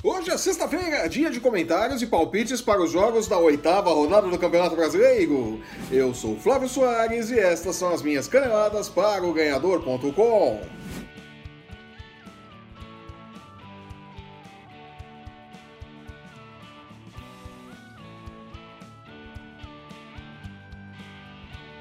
Hoje é sexta-feira, dia de comentários e palpites para os jogos da oitava rodada do Campeonato Brasileiro. Eu sou Flávio Soares e estas são as minhas caneladas para o ganhador.com.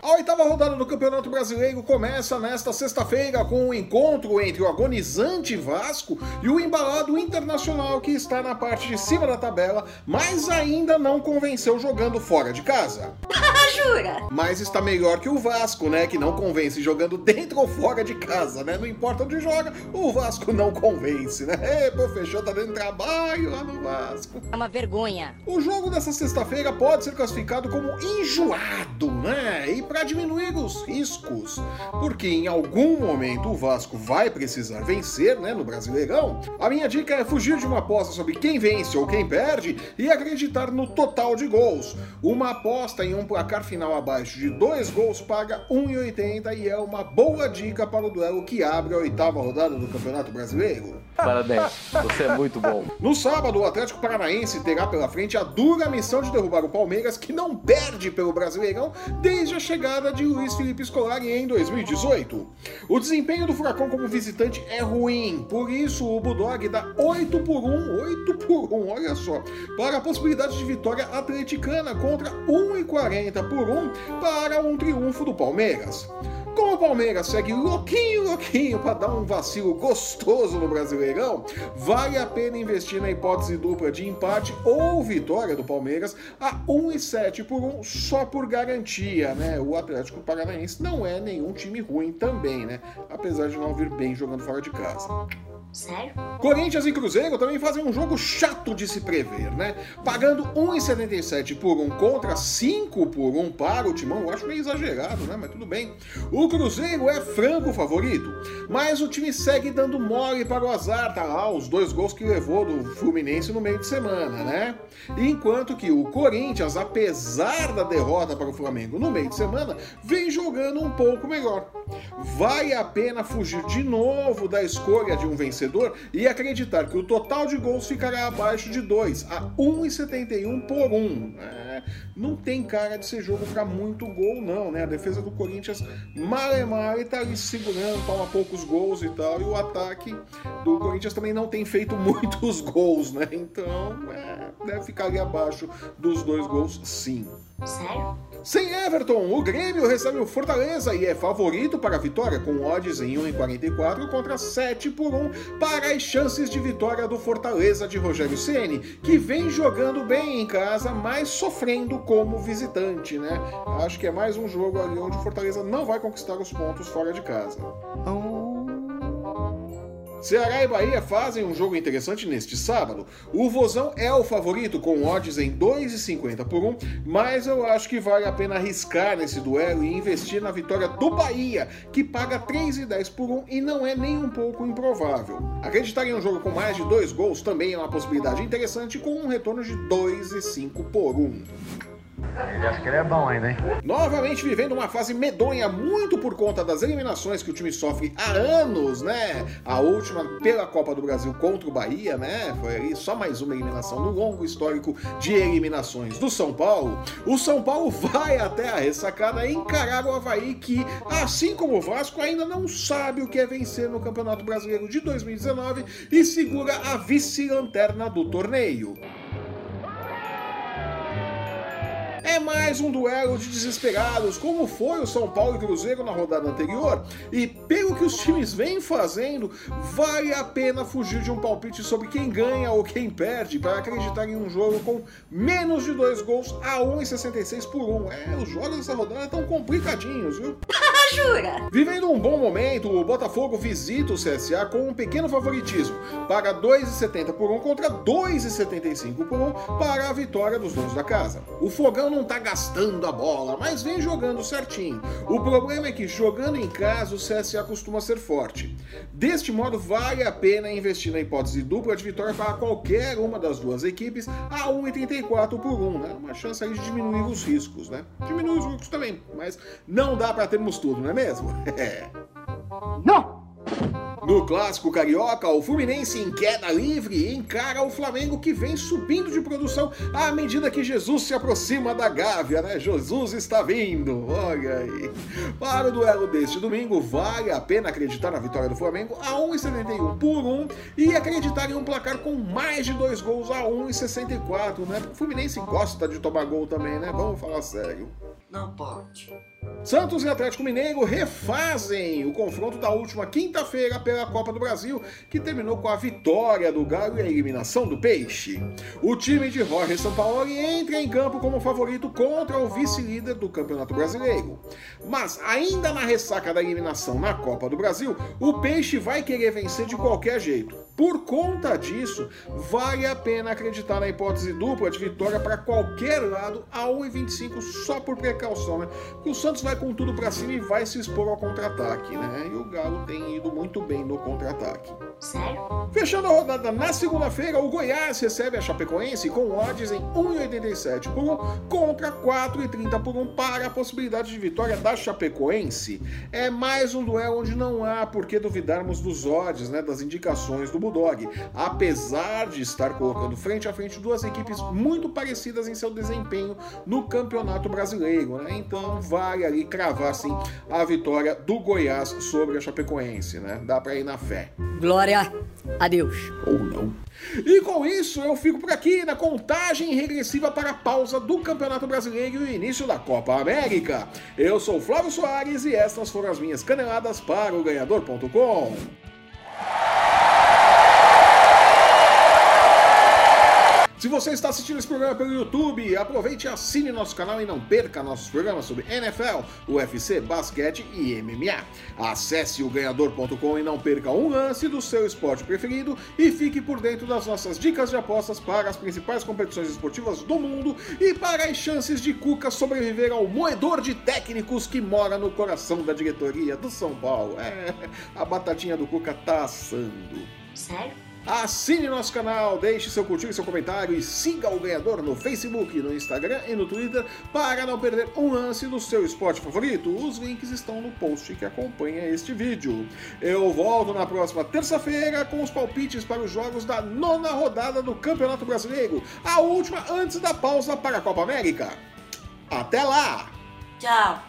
A oitava rodada do Campeonato Brasileiro começa nesta sexta-feira com o um encontro entre o agonizante Vasco e o embalado Internacional que está na parte de cima da tabela, mas ainda não convenceu jogando fora de casa. Jura? Mas está melhor que o Vasco, né? Que não convence jogando dentro ou fora de casa, né? Não importa onde joga, o Vasco não convence, né? Ei, pô, fechou, tá dando trabalho lá no Vasco. É uma vergonha. O jogo dessa sexta-feira pode ser classificado como enjoado, né? E para diminuir os riscos, porque em algum momento o Vasco vai precisar vencer, né, no Brasileirão. A minha dica é fugir de uma aposta sobre quem vence ou quem perde e acreditar no total de gols. Uma aposta em um placar final abaixo de dois gols paga 1,80 e é uma boa dica para o duelo que abre a oitava rodada do Campeonato Brasileiro. Parabéns, você é muito bom. No sábado, o Atlético Paranaense terá pela frente a dura missão de derrubar o Palmeiras, que não perde pelo Brasileirão desde a chegada de Luiz Felipe Scolari em 2018. O desempenho do Furacão como visitante é ruim, por isso o Bulldog dá 8 por 1, 8 por 1, olha só, para a possibilidade de vitória atleticana contra 1,40 por 1 para um triunfo do Palmeiras. Como o Palmeiras segue louquinho, louquinho para dar um vacilo gostoso no Brasileirão, vale a pena investir na hipótese dupla de empate ou vitória do Palmeiras a 1,7 por 1 só por garantia, né? O Atlético Paranaense não é nenhum time ruim também, né? Apesar de não vir bem jogando fora de casa. Sério? Corinthians e Cruzeiro também fazem um jogo chato de se prever, né? Pagando 1,77 por 1 contra 5 por 1 para o Timão, eu acho meio exagerado, né? Mas tudo bem. O Cruzeiro é franco favorito, mas o time segue dando mole para o azar, tá lá os dois gols que levou do Fluminense no meio de semana, né? Enquanto que o Corinthians, apesar da derrota para o Flamengo no meio de semana, vem jogando um pouco melhor. Vale a pena fugir de novo da escolha de um vencedor e acreditar que o total de gols ficará abaixo de 2, a 1,71 por 1. É, não tem cara de ser jogo para muito gol, não, né? A defesa do Corinthians malemar está ali segurando, toma poucos gols e tal, e o ataque do Corinthians também não tem feito muitos gols, né? Então, é, deve ficar ali abaixo dos dois gols, sim. Sério? Sem Everton, o Grêmio recebe o Fortaleza e é favorito para a vitória, com odds em 1,44 contra 7 por 1 para as chances de vitória do Fortaleza de Rogério Ceni, que vem jogando bem em casa, mas sofrendo como visitante, né? Acho que é mais um jogo ali onde o Fortaleza não vai conquistar os pontos fora de casa. Ceará e Bahia fazem um jogo interessante neste sábado. O Vozão é o favorito com odds em 2,50 por 1, mas eu acho que vale a pena arriscar nesse duelo e investir na vitória do Bahia, que paga 3,10 por 1 e não é nem um pouco improvável. Acreditar em um jogo com mais de dois gols também é uma possibilidade interessante com um retorno de 2,5 por 1. Ele acha que ele é bom ainda, hein? Novamente vivendo uma fase medonha, muito por conta das eliminações que o time sofre há anos, né? A última pela Copa do Brasil contra o Bahia, né? Foi ali só mais uma eliminação no longo histórico de eliminações do São Paulo. O São Paulo vai até a ressacada encarar o Havaí, que, assim como o Vasco, ainda não sabe o que é vencer no Campeonato Brasileiro de 2019 e segura a vice-lanterna do torneio. É mais um duelo de desesperados, como foi o São Paulo e Cruzeiro na rodada anterior. E pelo que os times vêm fazendo, vale a pena fugir de um palpite sobre quem ganha ou quem perde para acreditar em um jogo com menos de dois gols a 1,66 por 1. É, os jogos dessa rodada estão complicadinhos, viu? Jura? Vivendo um bom momento, o Botafogo visita o CSA com um pequeno favoritismo. Paga 2,70 por 1 contra 2,75 por 1 para a vitória dos donos da casa. O Fogão não tá gastando a bola, mas vem jogando certinho. O problema é que jogando em casa o CSA costuma ser forte. Deste modo, vale a pena investir na hipótese dupla de vitória para qualquer uma das duas equipes a 1,84 por 1, né? Uma chance aí de diminuir os riscos, né? Diminuir os riscos também, mas não dá para termos tudo, não é mesmo? É. Não! No clássico carioca, o Fluminense em queda livre encara o Flamengo que vem subindo de produção à medida que Jesus se aproxima da Gávea, né? Jesus está vindo, olha aí. Para o duelo deste domingo, vale a pena acreditar na vitória do Flamengo a 1,71 por 1 e acreditar em um placar com mais de dois gols a 1,64, né? O Fluminense gosta de tomar gol também, né? Vamos falar sério. Não pode. Santos e Atlético Mineiro refazem o confronto da última quinta-feira pela Copa do Brasil, que terminou com a vitória do Galo e a eliminação do Peixe. O time de Jorge Sampaoli entra em campo como favorito contra o vice-líder do Campeonato Brasileiro. Mas ainda na ressaca da eliminação na Copa do Brasil, o Peixe vai querer vencer de qualquer jeito. Por conta disso, vale a pena acreditar na hipótese dupla de vitória para qualquer lado a 1,25 só por precaução, né? Que o Santos vai com tudo para cima e vai se expor ao contra-ataque, né? E o Galo tem ido muito bem no contra-ataque. Sério? Fechando a rodada na segunda-feira, o Goiás recebe a Chapecoense com odds em 1,87 por 1 contra 4,30 por 1 para a possibilidade de vitória da Chapecoense. É mais um duelo onde não há por que duvidarmos dos odds, né, das indicações do Bulldog, apesar de estar colocando frente a frente duas equipes muito parecidas em seu desempenho no Campeonato Brasileiro, né? Então vale ali cravar sim a vitória do Goiás sobre a Chapecoense, né? Dá para ir na fé. Glória a Deus. Ou não. E com isso eu fico por aqui na contagem regressiva para a pausa do Campeonato Brasileiro e o início da Copa América. Eu sou Flávio Soares e estas foram as minhas caneladas para o ganhador.com. Se você está assistindo esse programa pelo YouTube, aproveite e assine nosso canal e não perca nossos programas sobre NFL, UFC, basquete e MMA. Acesse o ganhador.com e não perca um lance do seu esporte preferido e fique por dentro das nossas dicas de apostas para as principais competições esportivas do mundo e para as chances de Cuca sobreviver ao moedor de técnicos que mora no coração da diretoria do São Paulo. É, a batatinha do Cuca tá assando. Sério? Assine nosso canal, deixe seu curtir seu comentário e siga o ganhador no Facebook, no Instagram e no Twitter para não perder um lance do seu esporte favorito. Os links estão no post que acompanha este vídeo. Eu volto na próxima terça-feira com os palpites para os jogos da nona rodada do Campeonato Brasileiro, a última antes da pausa para a Copa América. Até lá! Tchau.